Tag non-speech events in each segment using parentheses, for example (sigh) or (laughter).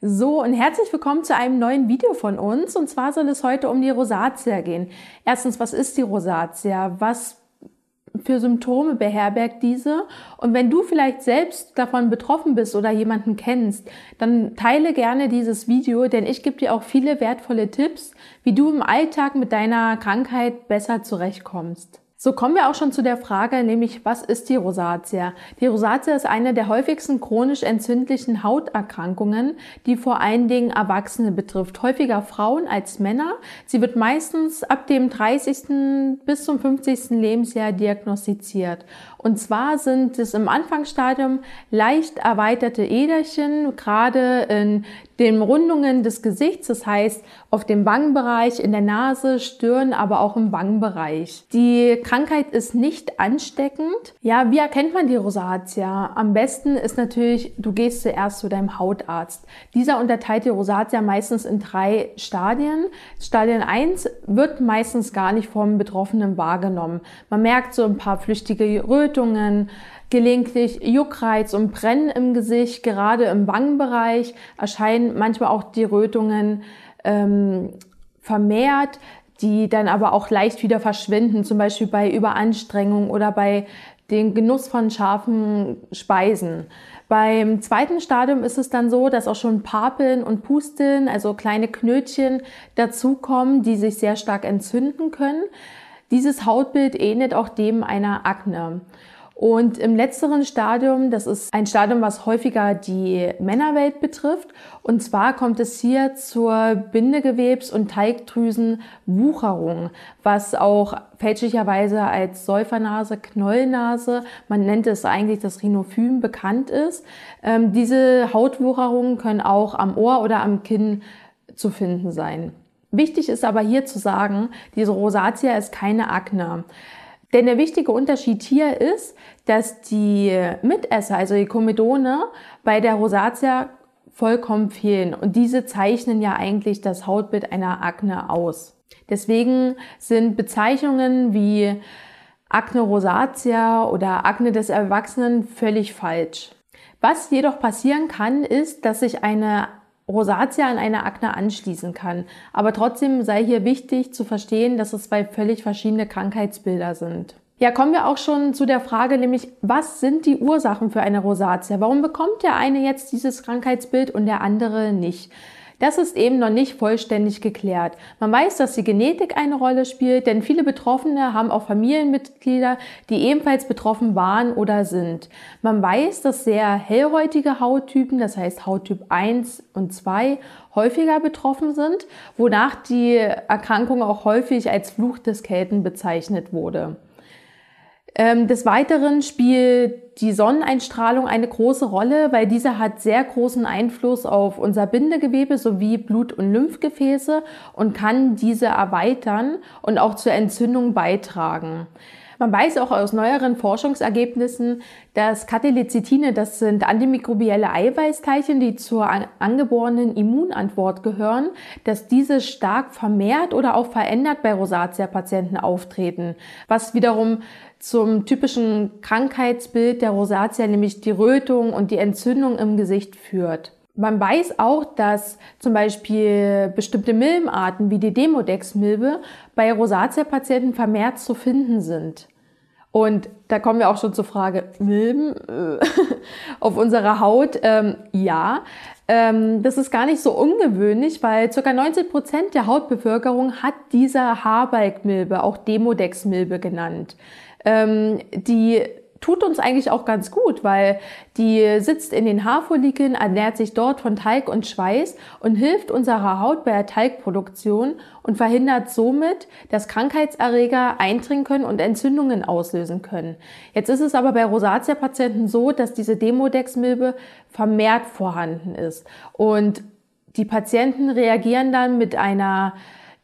So, und herzlich willkommen zu einem neuen Video von uns. Und zwar soll es heute um die Rosatia gehen. Erstens, was ist die Rosatia? Was für Symptome beherbergt diese? Und wenn du vielleicht selbst davon betroffen bist oder jemanden kennst, dann teile gerne dieses Video, denn ich gebe dir auch viele wertvolle Tipps, wie du im Alltag mit deiner Krankheit besser zurechtkommst. So kommen wir auch schon zu der Frage, nämlich was ist die Rosatia? Die Rosatia ist eine der häufigsten chronisch entzündlichen Hauterkrankungen, die vor allen Dingen Erwachsene betrifft, häufiger Frauen als Männer. Sie wird meistens ab dem 30. bis zum 50. Lebensjahr diagnostiziert. Und zwar sind es im Anfangsstadium leicht erweiterte Äderchen, gerade in den Rundungen des Gesichts, das heißt auf dem Wangenbereich, in der Nase, Stirn, aber auch im Wangenbereich. Die Krankheit ist nicht ansteckend. Ja, wie erkennt man die Rosatia? Am besten ist natürlich, du gehst zuerst zu deinem Hautarzt. Dieser unterteilt die Rosatia meistens in drei Stadien. Stadien 1 wird meistens gar nicht vom Betroffenen wahrgenommen. Man merkt so ein paar flüchtige Rötungen, gelegentlich Juckreiz und Brennen im Gesicht, gerade im Wangenbereich erscheinen manchmal auch die Rötungen ähm, vermehrt, die dann aber auch leicht wieder verschwinden, zum Beispiel bei Überanstrengung oder bei dem Genuss von scharfen Speisen. Beim zweiten Stadium ist es dann so, dass auch schon Papeln und Pusteln, also kleine Knötchen, dazukommen, die sich sehr stark entzünden können. Dieses Hautbild ähnelt auch dem einer Akne. Und im letzteren Stadium, das ist ein Stadium, was häufiger die Männerwelt betrifft. Und zwar kommt es hier zur Bindegewebs- und Teigdrüsenwucherung, was auch fälschlicherweise als Säufernase, Knollnase, man nennt es eigentlich das Rhinophym, bekannt ist. Ähm, diese Hautwucherungen können auch am Ohr oder am Kinn zu finden sein. Wichtig ist aber hier zu sagen, diese Rosatia ist keine Akne. Denn der wichtige Unterschied hier ist, dass die Mitesser, also die Komedone, bei der Rosatia vollkommen fehlen. Und diese zeichnen ja eigentlich das Hautbild einer Akne aus. Deswegen sind Bezeichnungen wie Akne rosatia oder Akne des Erwachsenen völlig falsch. Was jedoch passieren kann, ist, dass sich eine Rosatia an eine Akne anschließen kann. Aber trotzdem sei hier wichtig zu verstehen, dass es zwei völlig verschiedene Krankheitsbilder sind. Ja, kommen wir auch schon zu der Frage, nämlich, was sind die Ursachen für eine Rosatia? Warum bekommt der eine jetzt dieses Krankheitsbild und der andere nicht? Das ist eben noch nicht vollständig geklärt. Man weiß, dass die Genetik eine Rolle spielt, denn viele Betroffene haben auch Familienmitglieder, die ebenfalls betroffen waren oder sind. Man weiß, dass sehr hellhäutige Hauttypen, das heißt Hauttyp 1 und 2, häufiger betroffen sind, wonach die Erkrankung auch häufig als Fluch des Kelten bezeichnet wurde. Ähm, des Weiteren spielt die Sonneneinstrahlung eine große Rolle, weil diese hat sehr großen Einfluss auf unser Bindegewebe sowie Blut- und Lymphgefäße und kann diese erweitern und auch zur Entzündung beitragen. Man weiß auch aus neueren Forschungsergebnissen, dass Katelecithine, das sind antimikrobielle Eiweißteilchen, die zur angeborenen Immunantwort gehören, dass diese stark vermehrt oder auch verändert bei Rosatia-Patienten auftreten, was wiederum zum typischen Krankheitsbild der Rosatia, nämlich die Rötung und die Entzündung im Gesicht führt. Man weiß auch, dass zum Beispiel bestimmte Milbenarten wie die Demodex-Milbe bei Rosatia-Patienten vermehrt zu finden sind. Und da kommen wir auch schon zur Frage, Milben äh, (laughs) auf unserer Haut? Ähm, ja, ähm, das ist gar nicht so ungewöhnlich, weil ca. 90 Prozent der Hautbevölkerung hat diese Haarbalgmilbe, auch Demodex-Milbe genannt ähm, die tut uns eigentlich auch ganz gut, weil die sitzt in den Haarfollikeln, ernährt sich dort von Teig und Schweiß und hilft unserer Haut bei der Teigproduktion und verhindert somit, dass Krankheitserreger eindringen können und Entzündungen auslösen können. Jetzt ist es aber bei Rosatia-Patienten so, dass diese Demodex-Milbe vermehrt vorhanden ist und die Patienten reagieren dann mit einer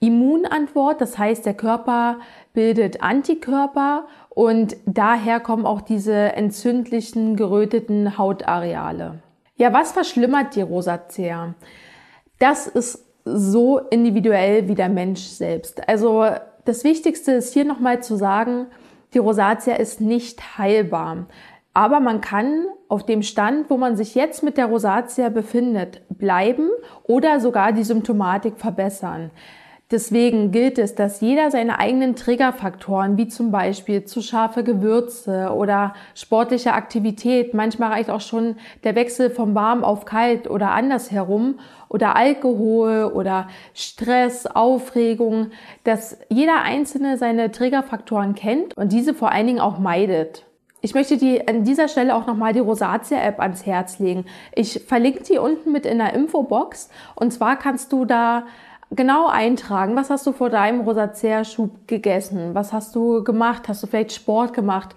Immunantwort, das heißt, der Körper bildet Antikörper und daher kommen auch diese entzündlichen, geröteten Hautareale. Ja, was verschlimmert die Rosacea? Das ist so individuell wie der Mensch selbst. Also das Wichtigste ist hier nochmal zu sagen, die Rosacea ist nicht heilbar. Aber man kann auf dem Stand, wo man sich jetzt mit der Rosatia befindet, bleiben oder sogar die Symptomatik verbessern. Deswegen gilt es, dass jeder seine eigenen Triggerfaktoren, wie zum Beispiel zu scharfe Gewürze oder sportliche Aktivität, manchmal reicht auch schon der Wechsel vom warm auf kalt oder andersherum oder Alkohol oder Stress, Aufregung, dass jeder Einzelne seine Triggerfaktoren kennt und diese vor allen Dingen auch meidet. Ich möchte dir an dieser Stelle auch nochmal die Rosatia-App ans Herz legen. Ich verlinke die unten mit in der Infobox und zwar kannst du da genau eintragen, was hast du vor deinem Rosacea-Schub gegessen? Was hast du gemacht? Hast du vielleicht Sport gemacht?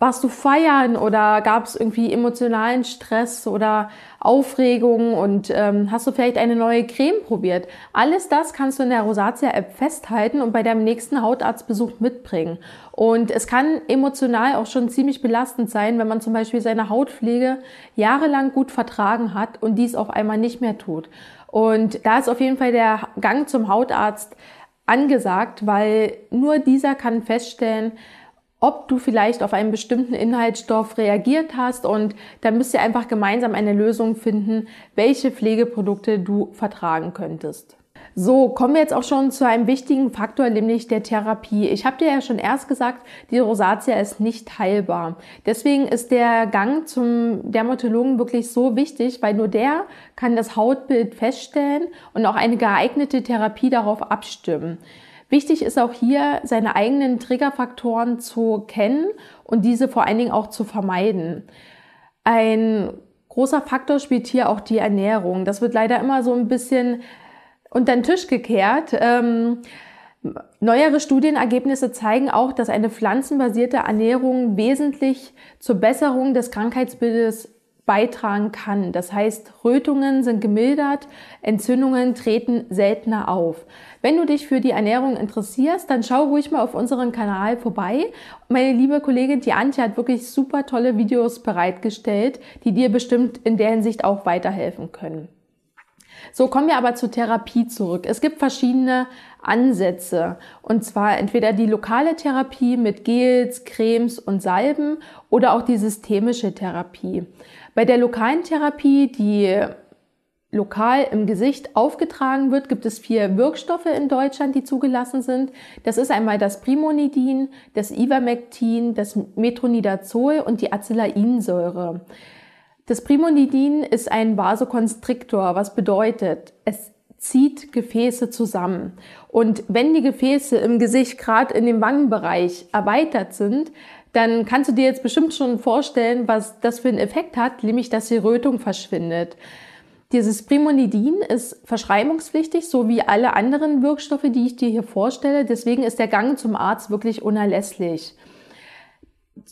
Warst du feiern oder gab es irgendwie emotionalen Stress oder Aufregung und ähm, hast du vielleicht eine neue Creme probiert? Alles das kannst du in der Rosatia-App festhalten und bei deinem nächsten Hautarztbesuch mitbringen. Und es kann emotional auch schon ziemlich belastend sein, wenn man zum Beispiel seine Hautpflege jahrelang gut vertragen hat und dies auf einmal nicht mehr tut. Und da ist auf jeden Fall der Gang zum Hautarzt angesagt, weil nur dieser kann feststellen, ob du vielleicht auf einen bestimmten Inhaltsstoff reagiert hast und dann müsst ihr einfach gemeinsam eine Lösung finden, welche Pflegeprodukte du vertragen könntest. So, kommen wir jetzt auch schon zu einem wichtigen Faktor, nämlich der Therapie. Ich habe dir ja schon erst gesagt, die Rosatia ist nicht heilbar. Deswegen ist der Gang zum Dermatologen wirklich so wichtig, weil nur der kann das Hautbild feststellen und auch eine geeignete Therapie darauf abstimmen. Wichtig ist auch hier, seine eigenen Triggerfaktoren zu kennen und diese vor allen Dingen auch zu vermeiden. Ein großer Faktor spielt hier auch die Ernährung. Das wird leider immer so ein bisschen unter den Tisch gekehrt. Ähm, neuere Studienergebnisse zeigen auch, dass eine pflanzenbasierte Ernährung wesentlich zur Besserung des Krankheitsbildes beitragen kann. Das heißt, Rötungen sind gemildert, Entzündungen treten seltener auf. Wenn du dich für die Ernährung interessierst, dann schau ruhig mal auf unseren Kanal vorbei. Meine liebe Kollegin, die Antje, hat wirklich super tolle Videos bereitgestellt, die dir bestimmt in der Hinsicht auch weiterhelfen können. So kommen wir aber zur Therapie zurück. Es gibt verschiedene Ansätze. Und zwar entweder die lokale Therapie mit Gels, Cremes und Salben oder auch die systemische Therapie. Bei der lokalen Therapie, die lokal im Gesicht aufgetragen wird, gibt es vier Wirkstoffe in Deutschland, die zugelassen sind. Das ist einmal das Primonidin, das Ivermectin, das Metronidazol und die Acelainsäure. Das Primonidin ist ein Vasokonstriktor, was bedeutet, es zieht Gefäße zusammen. Und wenn die Gefäße im Gesicht, gerade in dem Wangenbereich, erweitert sind, dann kannst du dir jetzt bestimmt schon vorstellen, was das für einen Effekt hat, nämlich dass die Rötung verschwindet. Dieses Primonidin ist verschreibungspflichtig, so wie alle anderen Wirkstoffe, die ich dir hier vorstelle. Deswegen ist der Gang zum Arzt wirklich unerlässlich.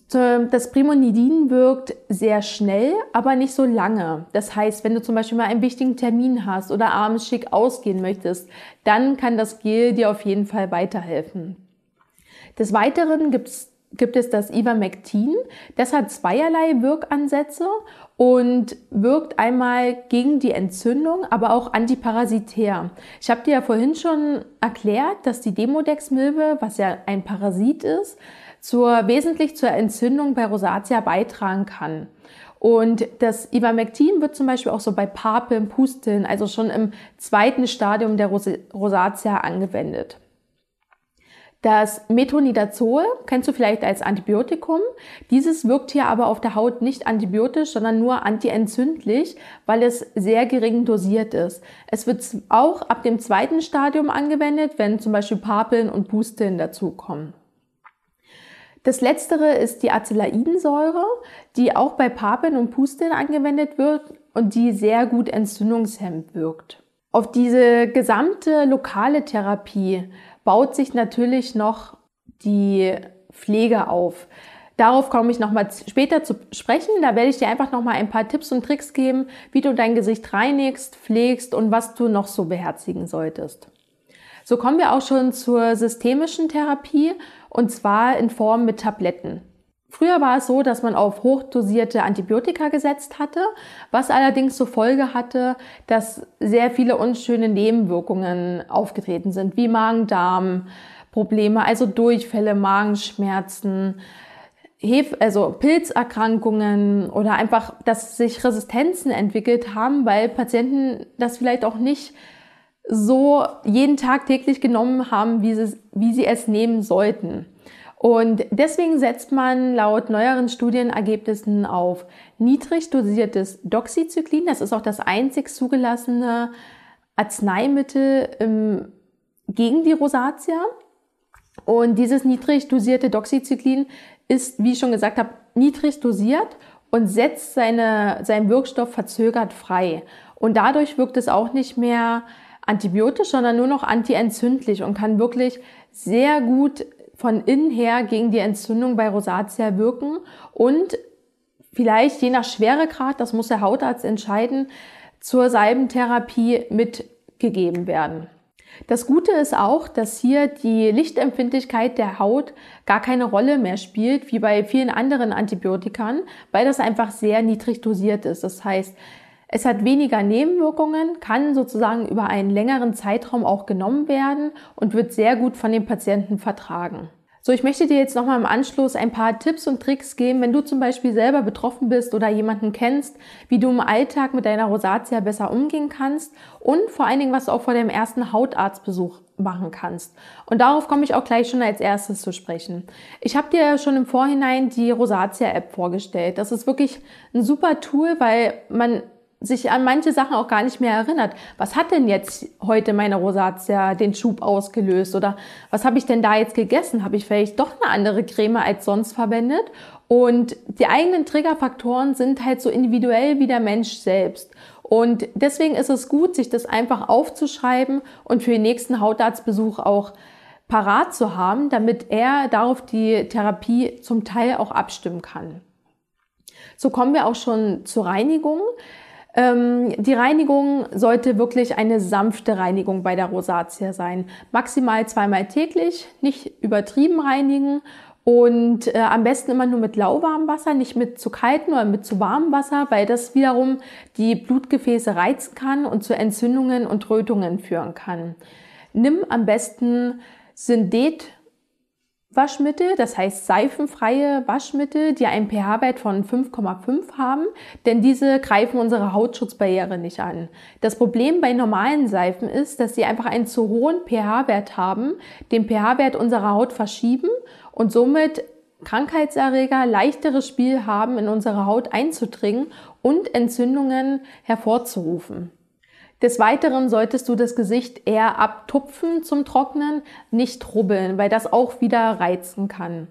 Das Primonidin wirkt sehr schnell, aber nicht so lange. Das heißt, wenn du zum Beispiel mal einen wichtigen Termin hast oder abends schick ausgehen möchtest, dann kann das Gel dir auf jeden Fall weiterhelfen. Des Weiteren gibt's, gibt es das Ivermectin. Das hat zweierlei Wirkansätze und wirkt einmal gegen die Entzündung, aber auch antiparasitär. Ich habe dir ja vorhin schon erklärt, dass die Demodex-Milbe, was ja ein Parasit ist, zur, wesentlich zur Entzündung bei Rosatia beitragen kann. Und das Ivermectin wird zum Beispiel auch so bei Papeln, Pusteln, also schon im zweiten Stadium der Rosatia angewendet. Das Metronidazol kennst du vielleicht als Antibiotikum. Dieses wirkt hier aber auf der Haut nicht antibiotisch, sondern nur antientzündlich, weil es sehr gering dosiert ist. Es wird auch ab dem zweiten Stadium angewendet, wenn zum Beispiel Papeln und Pusteln dazukommen. Das letztere ist die Acelainsäure, die auch bei Papeln und Pusteln angewendet wird und die sehr gut entzündungshemmend wirkt. Auf diese gesamte lokale Therapie baut sich natürlich noch die Pflege auf. Darauf komme ich nochmal später zu sprechen. Da werde ich dir einfach nochmal ein paar Tipps und Tricks geben, wie du dein Gesicht reinigst, pflegst und was du noch so beherzigen solltest. So kommen wir auch schon zur systemischen Therapie und zwar in Form mit Tabletten. Früher war es so, dass man auf hochdosierte Antibiotika gesetzt hatte, was allerdings zur Folge hatte, dass sehr viele unschöne Nebenwirkungen aufgetreten sind, wie Magen-Darm-Probleme, also Durchfälle, Magenschmerzen, Hef also Pilzerkrankungen oder einfach, dass sich Resistenzen entwickelt haben, weil Patienten das vielleicht auch nicht so jeden Tag täglich genommen haben, wie sie, wie sie es nehmen sollten. Und deswegen setzt man laut neueren Studienergebnissen auf niedrig dosiertes Doxycyclin. Das ist auch das einzig zugelassene Arzneimittel ähm, gegen die Rosatia. Und dieses niedrig dosierte Doxycyclin ist, wie ich schon gesagt habe, niedrig dosiert und setzt seine, seinen Wirkstoff verzögert frei. Und dadurch wirkt es auch nicht mehr antibiotisch, sondern nur noch antientzündlich und kann wirklich sehr gut von innen her gegen die Entzündung bei Rosatia wirken und vielleicht je nach Schweregrad, das muss der Hautarzt entscheiden, zur Salbentherapie mitgegeben werden. Das Gute ist auch, dass hier die Lichtempfindlichkeit der Haut gar keine Rolle mehr spielt, wie bei vielen anderen Antibiotikern, weil das einfach sehr niedrig dosiert ist. Das heißt, es hat weniger Nebenwirkungen, kann sozusagen über einen längeren Zeitraum auch genommen werden und wird sehr gut von den Patienten vertragen. So, ich möchte dir jetzt nochmal im Anschluss ein paar Tipps und Tricks geben, wenn du zum Beispiel selber betroffen bist oder jemanden kennst, wie du im Alltag mit deiner Rosatia besser umgehen kannst und vor allen Dingen, was du auch vor deinem ersten Hautarztbesuch machen kannst. Und darauf komme ich auch gleich schon als erstes zu sprechen. Ich habe dir schon im Vorhinein die Rosatia-App vorgestellt. Das ist wirklich ein super Tool, weil man sich an manche Sachen auch gar nicht mehr erinnert. Was hat denn jetzt heute meine Rosatia den Schub ausgelöst? Oder was habe ich denn da jetzt gegessen? Habe ich vielleicht doch eine andere Creme als sonst verwendet? Und die eigenen Triggerfaktoren sind halt so individuell wie der Mensch selbst. Und deswegen ist es gut, sich das einfach aufzuschreiben und für den nächsten Hautarztbesuch auch parat zu haben, damit er darauf die Therapie zum Teil auch abstimmen kann. So kommen wir auch schon zur Reinigung. Ähm, die Reinigung sollte wirklich eine sanfte Reinigung bei der Rosatia sein. Maximal zweimal täglich, nicht übertrieben reinigen und äh, am besten immer nur mit lauwarmem Wasser, nicht mit zu kaltem oder mit zu warmem Wasser, weil das wiederum die Blutgefäße reizen kann und zu Entzündungen und Rötungen führen kann. Nimm am besten Syndet Waschmittel, das heißt seifenfreie Waschmittel, die einen pH-Wert von 5,5 haben, denn diese greifen unsere Hautschutzbarriere nicht an. Das Problem bei normalen Seifen ist, dass sie einfach einen zu hohen pH-Wert haben, den pH-Wert unserer Haut verschieben und somit Krankheitserreger leichteres Spiel haben, in unsere Haut einzudringen und Entzündungen hervorzurufen. Des Weiteren solltest du das Gesicht eher abtupfen zum Trocknen, nicht rubbeln, weil das auch wieder reizen kann.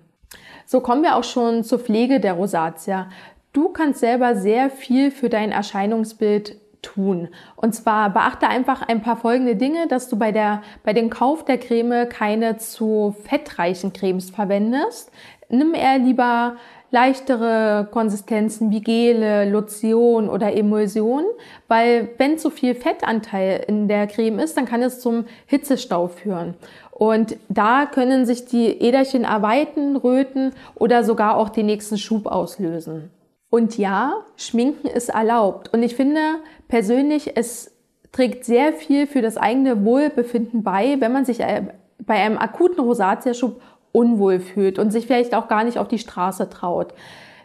So kommen wir auch schon zur Pflege der Rosatia. Du kannst selber sehr viel für dein Erscheinungsbild tun. Und zwar beachte einfach ein paar folgende Dinge, dass du bei der, bei dem Kauf der Creme keine zu fettreichen Cremes verwendest. Nimm eher lieber leichtere Konsistenzen wie Gele, Lotion oder Emulsion, weil wenn zu viel Fettanteil in der Creme ist, dann kann es zum Hitzestau führen. Und da können sich die Äderchen erweitern, röten oder sogar auch den nächsten Schub auslösen. Und ja, Schminken ist erlaubt. Und ich finde persönlich, es trägt sehr viel für das eigene Wohlbefinden bei, wenn man sich äh, bei einem akuten Rosatia-Schub unwohl fühlt und sich vielleicht auch gar nicht auf die Straße traut.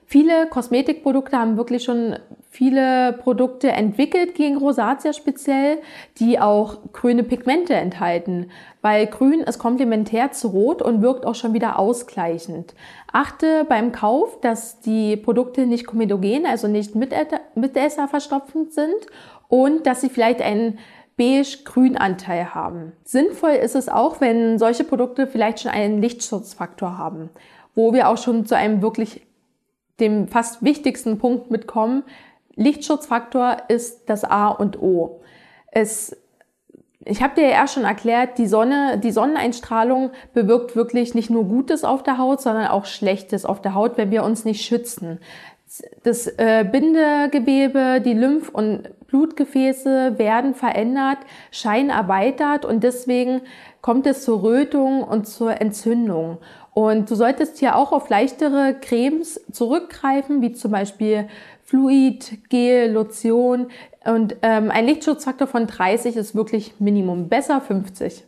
Viele Kosmetikprodukte haben wirklich schon viele Produkte entwickelt gegen Rosatia speziell, die auch grüne Pigmente enthalten, weil grün ist komplementär zu rot und wirkt auch schon wieder ausgleichend. Achte beim Kauf, dass die Produkte nicht komedogen, also nicht Mitesser verstopfend sind und dass sie vielleicht einen beige-grün-Anteil haben. Sinnvoll ist es auch, wenn solche Produkte vielleicht schon einen Lichtschutzfaktor haben, wo wir auch schon zu einem wirklich dem fast wichtigsten Punkt mitkommen. Lichtschutzfaktor ist das A und O. Es ich habe dir ja erst schon erklärt, die Sonne, die Sonneneinstrahlung bewirkt wirklich nicht nur Gutes auf der Haut, sondern auch Schlechtes auf der Haut, wenn wir uns nicht schützen. Das äh, Bindegewebe, die Lymph- und Blutgefäße werden verändert, Schein erweitert und deswegen kommt es zur Rötung und zur Entzündung. Und du solltest hier auch auf leichtere Cremes zurückgreifen, wie zum Beispiel Fluid, Gel, Lotion. Und ähm, ein Lichtschutzfaktor von 30 ist wirklich Minimum, besser 50.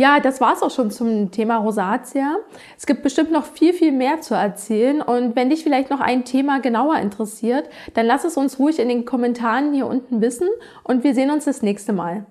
Ja, das war's auch schon zum Thema Rosatia. Es gibt bestimmt noch viel, viel mehr zu erzählen. Und wenn dich vielleicht noch ein Thema genauer interessiert, dann lass es uns ruhig in den Kommentaren hier unten wissen und wir sehen uns das nächste Mal.